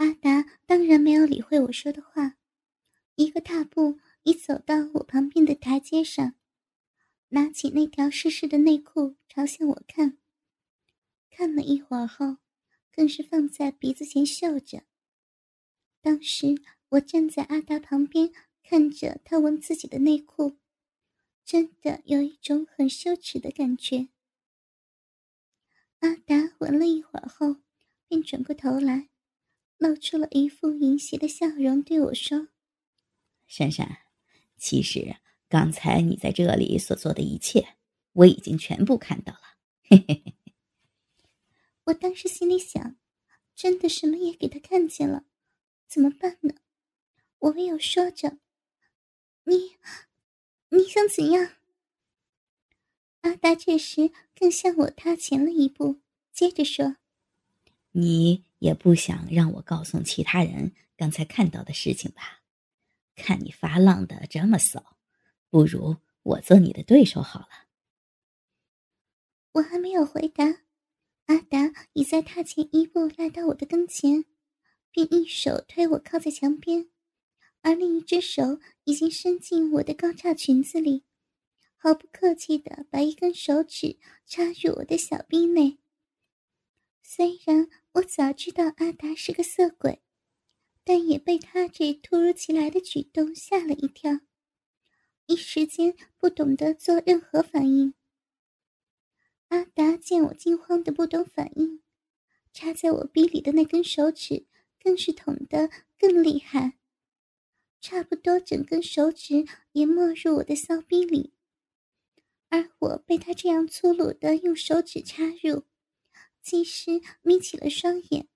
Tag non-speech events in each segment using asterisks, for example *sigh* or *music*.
阿达当然没有理会我说的话，一个大步已走到我旁边的台阶上，拿起那条湿湿的内裤朝向我看。看了一会儿后，更是放在鼻子前嗅着。当时我站在阿达旁边，看着他闻自己的内裤，真的有一种很羞耻的感觉。阿达闻了一会儿后，便转过头来。露出了一副淫邪的笑容，对我说：“珊珊，其实刚才你在这里所做的一切，我已经全部看到了。”嘿嘿嘿。我当时心里想，真的什么也给他看见了，怎么办呢？我唯有说着：“你，你想怎样？”阿达这时更向我踏前了一步，接着说：“你。”也不想让我告诉其他人刚才看到的事情吧？看你发浪的这么骚，不如我做你的对手好了。我还没有回答，阿达已在踏前一步来到我的跟前，并一手推我靠在墙边，而另一只手已经伸进我的高叉裙子里，毫不客气的把一根手指插入我的小臂内。虽然我早知道阿达是个色鬼，但也被他这突如其来的举动吓了一跳，一时间不懂得做任何反应。阿达见我惊慌的不懂反应，插在我逼里的那根手指更是捅得更厉害，差不多整根手指也没入我的骚逼里，而我被他这样粗鲁的用手指插入。技师眯起了双眼，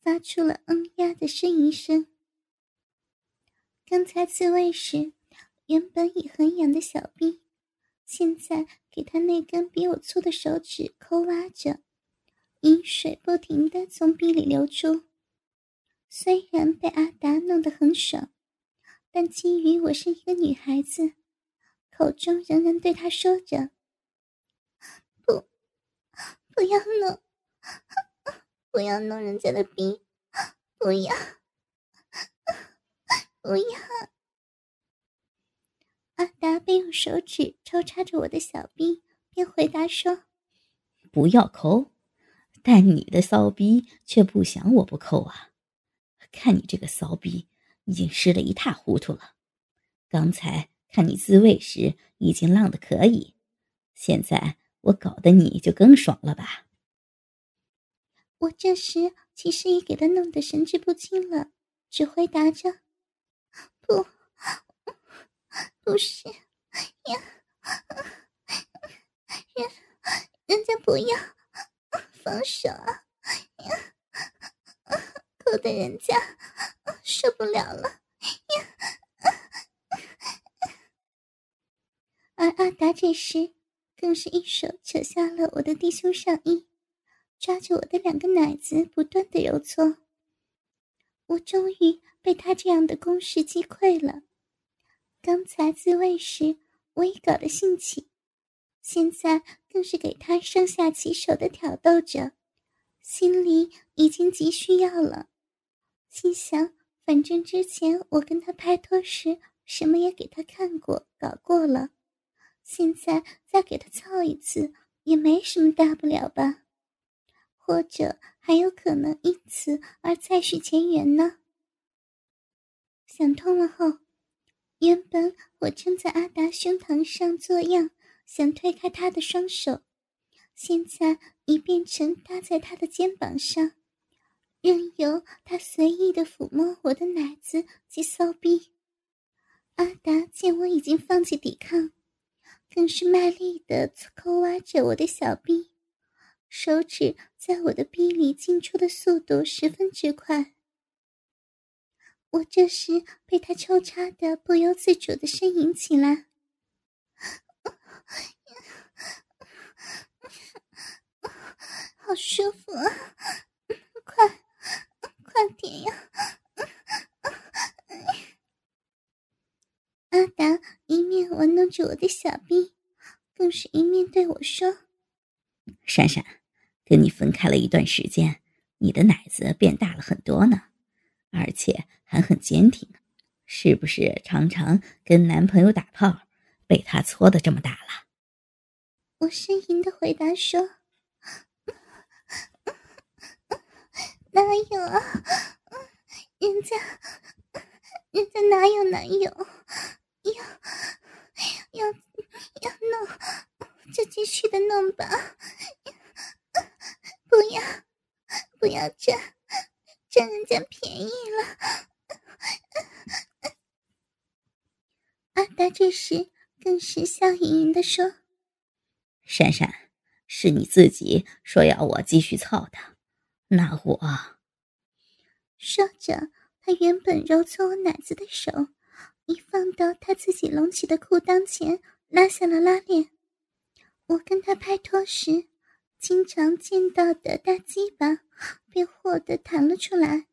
发出了“嗯呀”的呻吟声。刚才自慰时，原本已很痒的小臂，现在给他那根比我粗的手指抠挖着，饮水不停的从臂里流出。虽然被阿达弄得很爽，但基于我是一个女孩子，口中仍然对他说着：“不，不要弄。”不要弄人家的逼！不要，不要！阿达便用手指抽插着我的小逼，便回答说：“不要抠，但你的骚逼却不想我不抠啊！看你这个骚逼已经湿得一塌糊涂了。刚才看你自慰时已经浪得可以，现在我搞得你就更爽了吧？”我这时其实也给他弄得神志不清了，只回答着：“不，不是，呀，人，人家不要，放手啊！呀，哭的人家受不了了，呀！”而阿达这时更是一手扯下了我的低胸上衣。抓着我的两个奶子，不断的揉搓。我终于被他这样的攻势击溃了。刚才自慰时，我已搞得兴起，现在更是给他上下其手的挑逗着，心里已经急需要了。心想，反正之前我跟他拍拖时，什么也给他看过、搞过了，现在再给他操一次，也没什么大不了吧。或者还有可能因此而再续前缘呢？想通了后，原本我正在阿达胸膛上作样，想推开他的双手，现在已变成搭在他的肩膀上，任由他随意的抚摸我的奶子及骚逼。阿达见我已经放弃抵抗，更是卖力的抠挖着我的小臂。手指在我的臂里进出的速度十分之快，我这时被他抽插的不由自主的呻吟起来，好舒服啊！快，快点呀！阿达一面玩弄着我的小臂，更是一面对我说：“闪闪。”跟你分开了一段时间，你的奶子变大了很多呢，而且还很坚挺，是不是常常跟男朋友打炮，被他搓的这么大了？我呻吟的回答说：“哪有啊，人家，人家哪有男友？要，要，要弄，就继续的弄吧，不要，不要占，占人家便宜了。”阿达这时更是笑盈盈的说：“珊珊，是你自己说要我继续操的，那我……”说着，他原本揉搓我奶子的手，一放到他自己隆起的裤裆前，拉下了拉链。我跟他拍拖时，经常见到的大鸡巴便霍地弹了出来。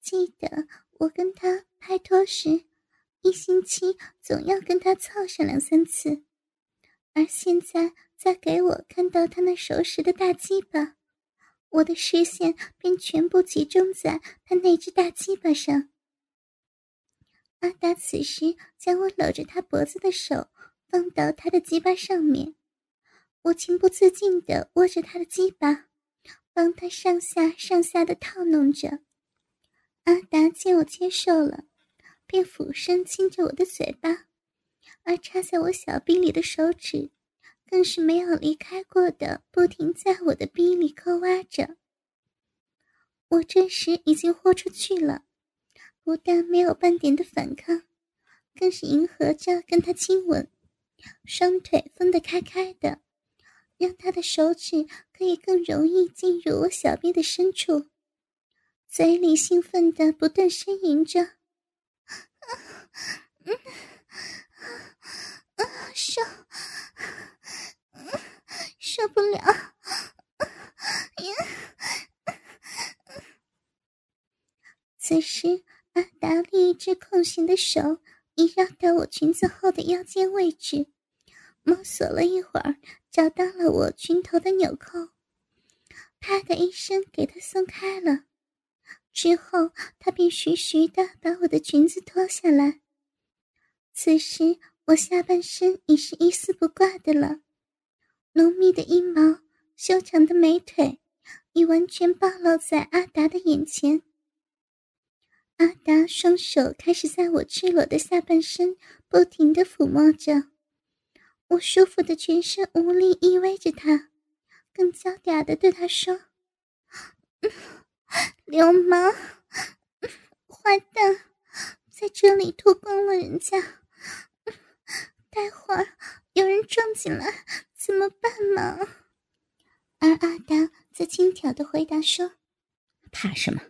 记得我跟他拍拖时。一星期总要跟他操上两三次，而现在再给我看到他那熟识的大鸡巴，我的视线便全部集中在他那只大鸡巴上。阿达此时将我搂着他脖子的手放到他的鸡巴上面，我情不自禁地握着他的鸡巴，帮他上下上下的套弄着。阿达见我接受了。便俯身亲着我的嘴巴，而插在我小臂里的手指，更是没有离开过的，不停在我的臂里抠挖着。我这时已经豁出去了，不但没有半点的反抗，更是迎合着跟他亲吻，双腿分得开开的，让他的手指可以更容易进入我小臂的深处，嘴里兴奋的不断呻吟着。嗯，啊，受，受不了！此时，阿达另一只空闲的手已绕到我裙子后的腰间位置，摸索了一会儿，找到了我裙头的纽扣，啪的一声给它松开了。之后，他便徐徐的把我的裙子脱下来。此时，我下半身已是一丝不挂的了，浓密的阴毛、修长的美腿，已完全暴露在阿达的眼前。阿达双手开始在我赤裸的下半身不停的抚摸着，我舒服的全身无力依偎着他，更娇嗲的对他说：“流氓，坏蛋，在这里脱光了人家。”待会儿有人撞进来怎么办嘛？而阿达则轻佻的回答说：“怕什么？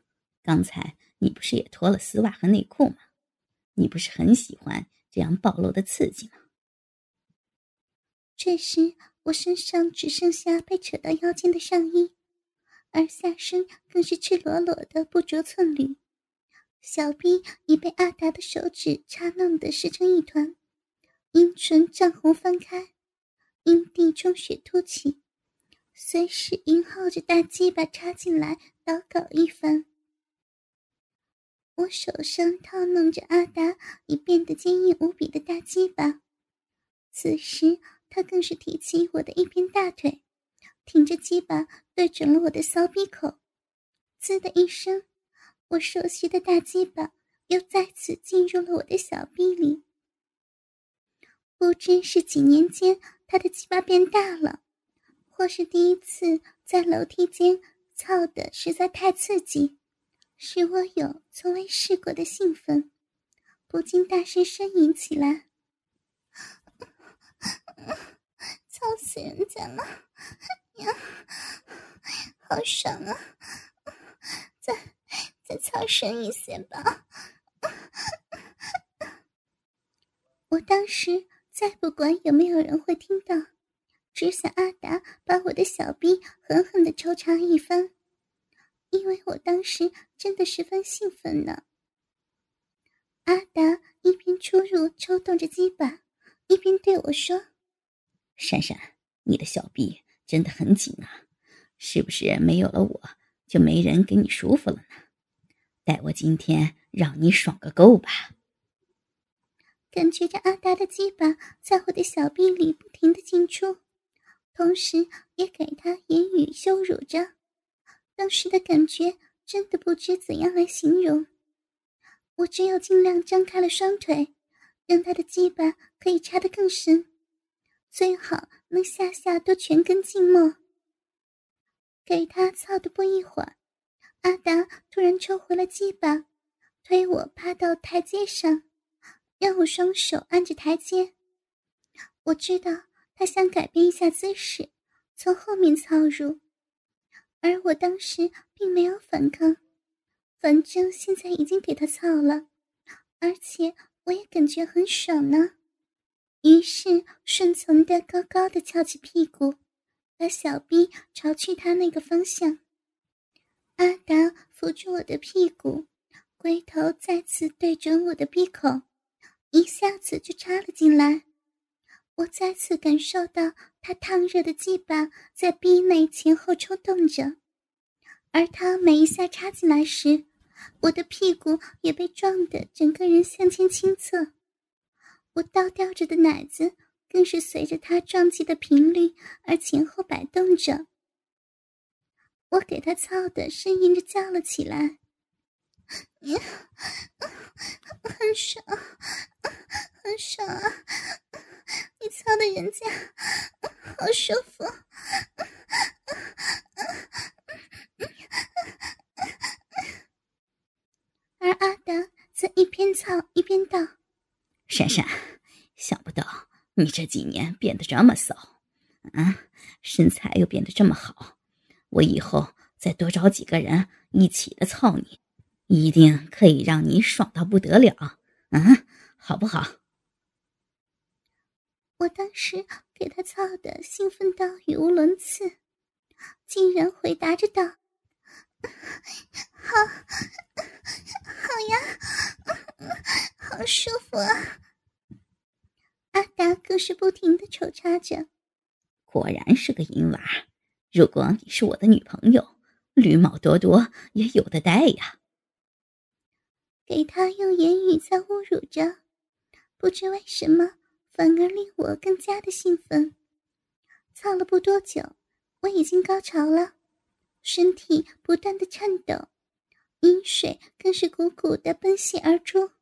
刚才你不是也脱了丝袜和内裤吗？你不是很喜欢这样暴露的刺激吗？”这时，我身上只剩下被扯到腰间的上衣，而下身更是赤裸裸的不着寸缕，小臂已被阿达的手指插弄得湿成一团。阴唇涨红翻开，阴蒂充血凸起，随时迎候着大鸡巴插进来捣搞一番。我手上套弄着阿达已变得坚硬无比的大鸡巴，此时他更是提起我的一边大腿，挺着鸡巴对准了我的骚逼口，滋的一声，我熟悉的大鸡巴又再次进入了我的小臂里。不知是几年间他的鸡巴变大了，或是第一次在楼梯间操的实在太刺激，使我有从未试过的兴奋，不禁大声呻吟起来：“操死人家了呀！好爽啊！再再操深一些吧！”我当时。再不管有没有人会听到，只想阿达把我的小臂狠狠的抽插一番，因为我当时真的十分兴奋呢。阿达一边出入抽动着鸡巴，一边对我说：“珊珊，你的小臂真的很紧啊，是不是没有了我就没人给你舒服了呢？待我今天让你爽个够吧。感觉着阿达的鸡巴在我的小臂里不停的进出，同时也给他言语羞辱着。当时的感觉真的不知怎样来形容，我只有尽量张开了双腿，让他的鸡巴可以插得更深，最好能下下都全根浸没。给他操的不一会儿，阿达突然抽回了鸡巴，推我趴到台阶上。让我双手按着台阶，我知道他想改变一下姿势，从后面操入，而我当时并没有反抗，反正现在已经给他操了，而且我也感觉很爽呢。于是顺从的高高的翘起屁股，把小臂朝去他那个方向。阿达扶住我的屁股，龟头再次对准我的鼻孔。一下子就插了进来，我再次感受到他烫热的鸡巴在逼内前后抽动着，而他每一下插进来时，我的屁股也被撞得整个人向前倾侧，我倒吊着的奶子更是随着他撞击的频率而前后摆动着。我给他操的呻吟着叫了起来。很爽，很爽啊！你操的人家好舒服。而阿达则一边操一边道：“珊珊，你这几年变得这么骚，啊，身材又变得这么好。我以后再多找几个人一起的操你。”一定可以让你爽到不得了，嗯，好不好？我当时给他操的兴奋到语无伦次，竟然回答着道：“好，好呀，好舒服啊！”阿达更是不停的抽插着，果然是个淫娃。如果你是我的女朋友，绿帽多多也有的戴呀。给他用言语在侮辱着，不知为什么反而令我更加的兴奋。操了不多久，我已经高潮了，身体不断的颤抖，阴水更是鼓鼓的奔泻而出。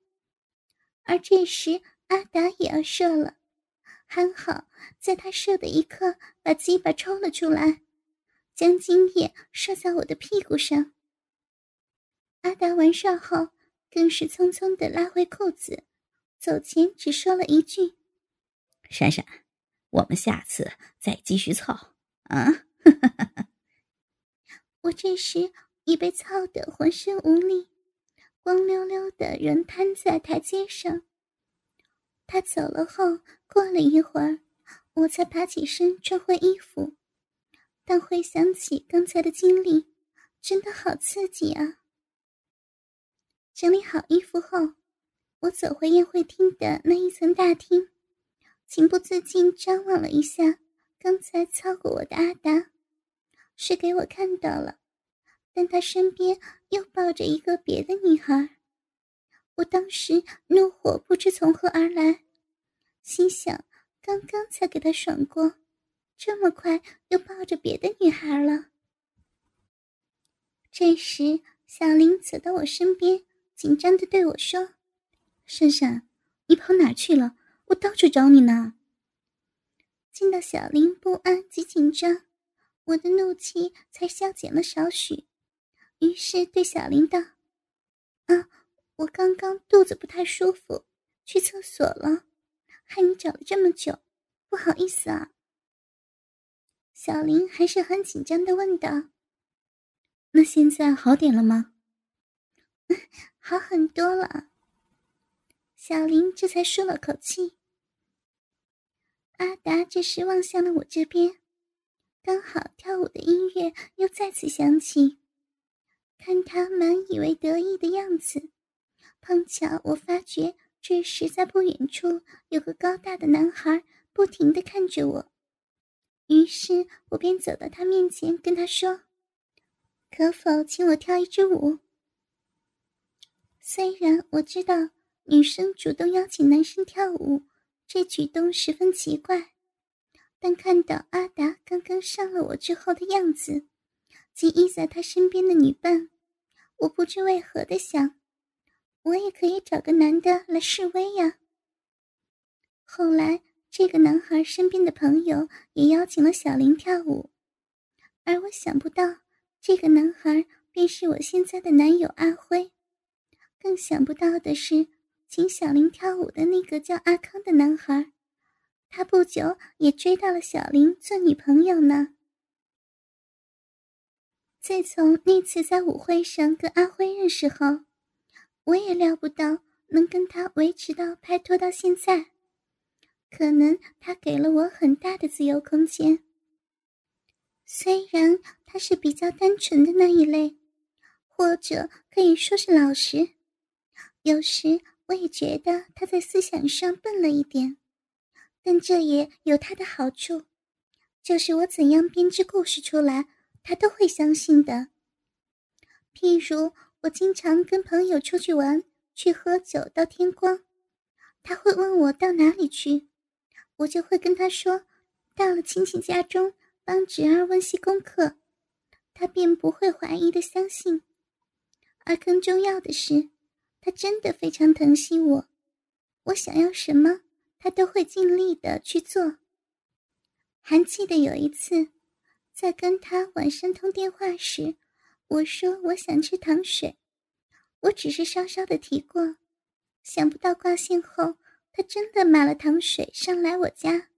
而这时阿达也要射了，还好在他射的一刻，把鸡巴抽了出来，将精液射在我的屁股上。阿达完事后。更是匆匆的拉回裤子，走前只说了一句：“闪闪，我们下次再继续操啊！” *laughs* 我这时已被操得浑身无力，光溜溜的人瘫在台阶上。他走了后，过了一会儿，我才爬起身穿回衣服。但回想起刚才的经历，真的好刺激啊！整理好衣服后，我走回宴会厅的那一层大厅，情不自禁张望了一下刚才操过我的阿达，是给我看到了，但他身边又抱着一个别的女孩。我当时怒火不知从何而来，心想：刚刚才给他爽过，这么快又抱着别的女孩了。这时，小林走到我身边。紧张的对我说：“珊珊，你跑哪去了？我到处找你呢。”见到小林不安及紧张，我的怒气才消减了少许，于是对小林道：“啊，我刚刚肚子不太舒服，去厕所了，害你找了这么久，不好意思啊。”小林还是很紧张的问道：“那现在好点了吗？” *laughs* 好很多了。小林这才舒了口气。阿达这时望向了我这边，刚好跳舞的音乐又再次响起。看他满以为得意的样子，碰巧我发觉这时在不远处有个高大的男孩不停的看着我，于是我便走到他面前跟他说：“可否请我跳一支舞？”虽然我知道女生主动邀请男生跳舞这举动十分奇怪，但看到阿达刚刚上了我之后的样子，及依在他身边的女伴，我不知为何的想，我也可以找个男的来示威呀。后来，这个男孩身边的朋友也邀请了小林跳舞，而我想不到，这个男孩便是我现在的男友阿辉。更想不到的是，请小林跳舞的那个叫阿康的男孩，他不久也追到了小林做女朋友呢。自从那次在舞会上跟阿辉认识后，我也料不到能跟他维持到拍拖到现在。可能他给了我很大的自由空间。虽然他是比较单纯的那一类，或者可以说是老实。有时我也觉得他在思想上笨了一点，但这也有他的好处，就是我怎样编织故事出来，他都会相信的。譬如我经常跟朋友出去玩，去喝酒到天光，他会问我到哪里去，我就会跟他说，到了亲戚家中帮侄儿温习功课，他便不会怀疑的相信。而更重要的是。他真的非常疼惜我，我想要什么，他都会尽力的去做。还记得有一次，在跟他晚上通电话时，我说我想吃糖水，我只是稍稍的提过，想不到挂线后，他真的买了糖水上来我家。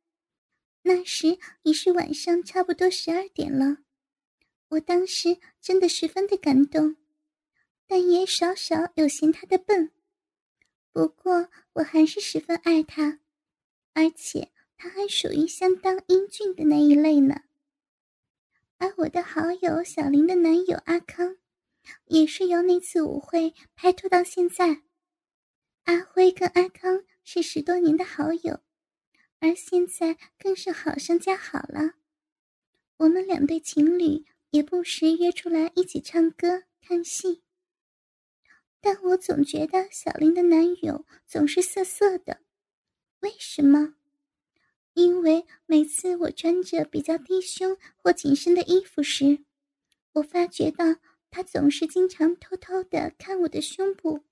那时已是晚上差不多十二点了，我当时真的十分的感动。但也少少有嫌他的笨，不过我还是十分爱他，而且他还属于相当英俊的那一类呢。而我的好友小林的男友阿康，也是由那次舞会拍拖到现在。阿辉跟阿康是十多年的好友，而现在更是好上加好了。我们两对情侣也不时约出来一起唱歌、看戏。但我总觉得小林的男友总是色色的，为什么？因为每次我穿着比较低胸或紧身的衣服时，我发觉到他总是经常偷偷的看我的胸部。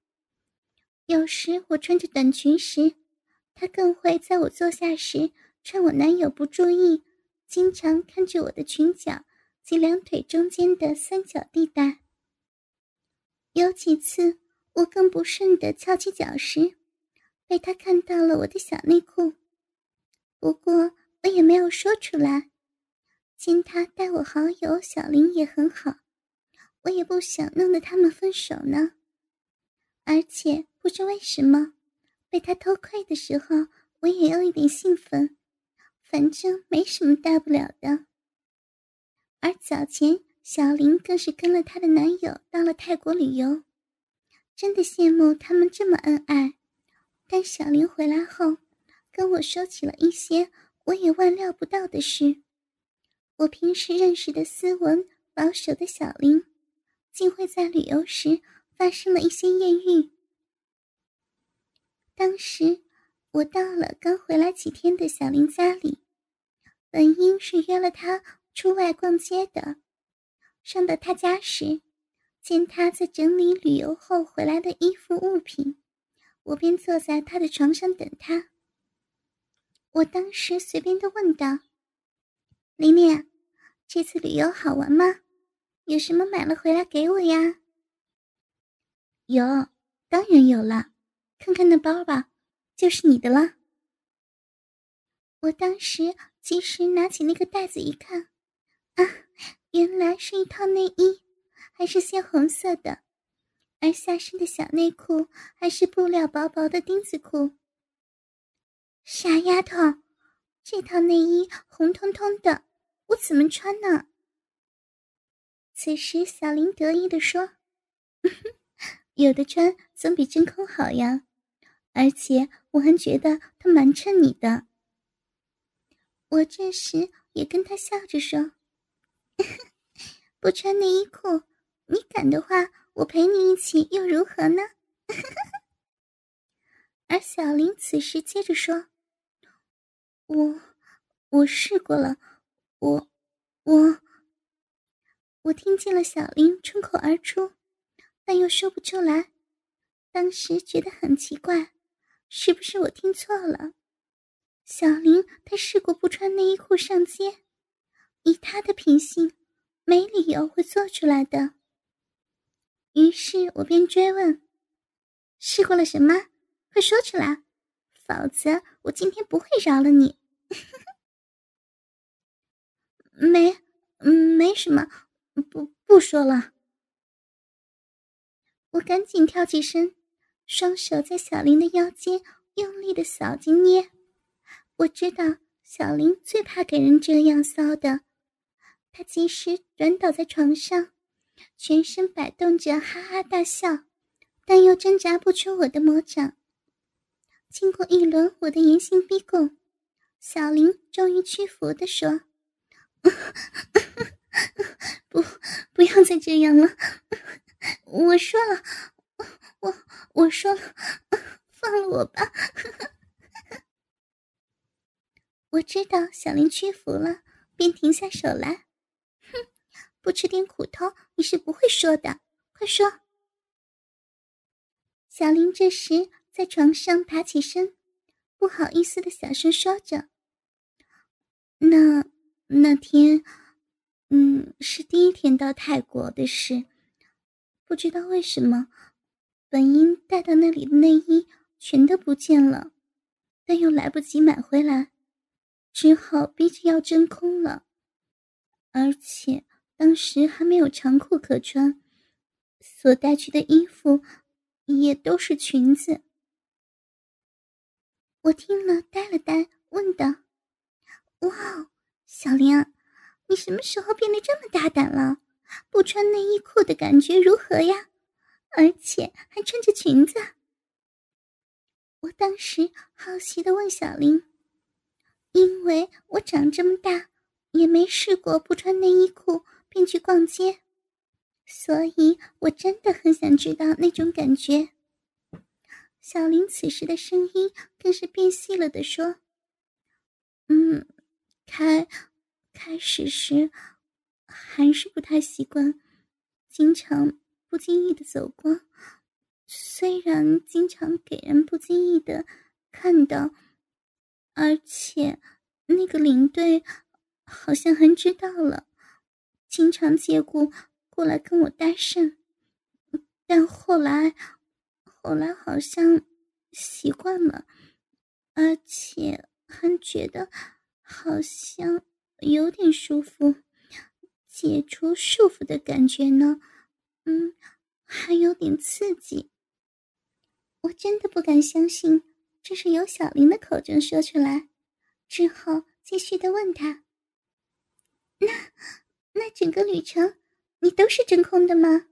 有时我穿着短裙时，他更会在我坐下时，趁我男友不注意，经常看着我的裙角及两腿中间的三角地带。有几次，我更不慎的翘起脚时，被他看到了我的小内裤。不过我也没有说出来，见他待我好友小林也很好，我也不想弄得他们分手呢。而且不知为什么，被他偷窥的时候，我也有一点兴奋。反正没什么大不了的。而早前。小林更是跟了她的男友到了泰国旅游，真的羡慕他们这么恩爱。但小林回来后，跟我说起了一些我也万料不到的是。我平时认识的斯文保守的小林，竟会在旅游时发生了一些艳遇。当时我到了刚回来几天的小林家里，本应是约了他出外逛街的。上到他家时，见他在整理旅游后回来的衣服物品，我便坐在他的床上等他。我当时随便的问道：“琳琳，这次旅游好玩吗？有什么买了回来给我呀？”“有，当然有了，看看那包吧，就是你的了。”我当时及时拿起那个袋子一看，啊！原来是一套内衣，还是鲜红色的，而下身的小内裤还是布料薄薄的丁字裤。傻丫头，这套内衣红彤彤的，我怎么穿呢？此时，小林得意的说：“有的穿总比真空好呀，而且我还觉得它蛮衬你的。”我这时也跟他笑着说。不穿内衣裤，你敢的话，我陪你一起又如何呢？*laughs* 而小林此时接着说：“我，我试过了，我，我。”我听见了小林冲口而出，但又说不出来。当时觉得很奇怪，是不是我听错了？小林他试过不穿内衣裤上街，以他的品性，没理由会做出来的。于是我便追问：“试过了什么？快说出来，否则我今天不会饶了你。”没，没什么，不不说了。我赶紧跳起身，双手在小林的腰间用力的扫进捏。我知道小林最怕给人这样骚的，他及时软倒在床上。全身摆动着，哈哈大笑，但又挣扎不出我的魔掌。经过一轮我的严刑逼供，小林终于屈服的说：“不，不要再这样了。我说了，我我说了，放了我吧。”我知道小林屈服了，便停下手来。哼不吃点苦头，你是不会说的。快说！小林这时在床上爬起身，不好意思的小声说着：“那那天，嗯，是第一天到泰国的事。不知道为什么，本应带到那里的内衣全都不见了，但又来不及买回来，只好逼着要真空了，而且。”当时还没有长裤可穿，所带去的衣服也都是裙子。我听了呆了呆，问道：“哇，小林，你什么时候变得这么大胆了？不穿内衣裤的感觉如何呀？而且还穿着裙子。”我当时好奇的问小林：“因为我长这么大，也没试过不穿内衣裤。”便去逛街，所以我真的很想知道那种感觉。小林此时的声音更是变细了的说：“嗯，开开始时还是不太习惯，经常不经意的走光，虽然经常给人不经意的看到，而且那个领队好像还知道了。”经常借故过来跟我搭讪，但后来，后来好像习惯了，而且还觉得好像有点舒服，解除束缚的感觉呢。嗯，还有点刺激。我真的不敢相信这是由小林的口中说出来，之后继续的问他：“那？”那整个旅程，你都是真空的吗？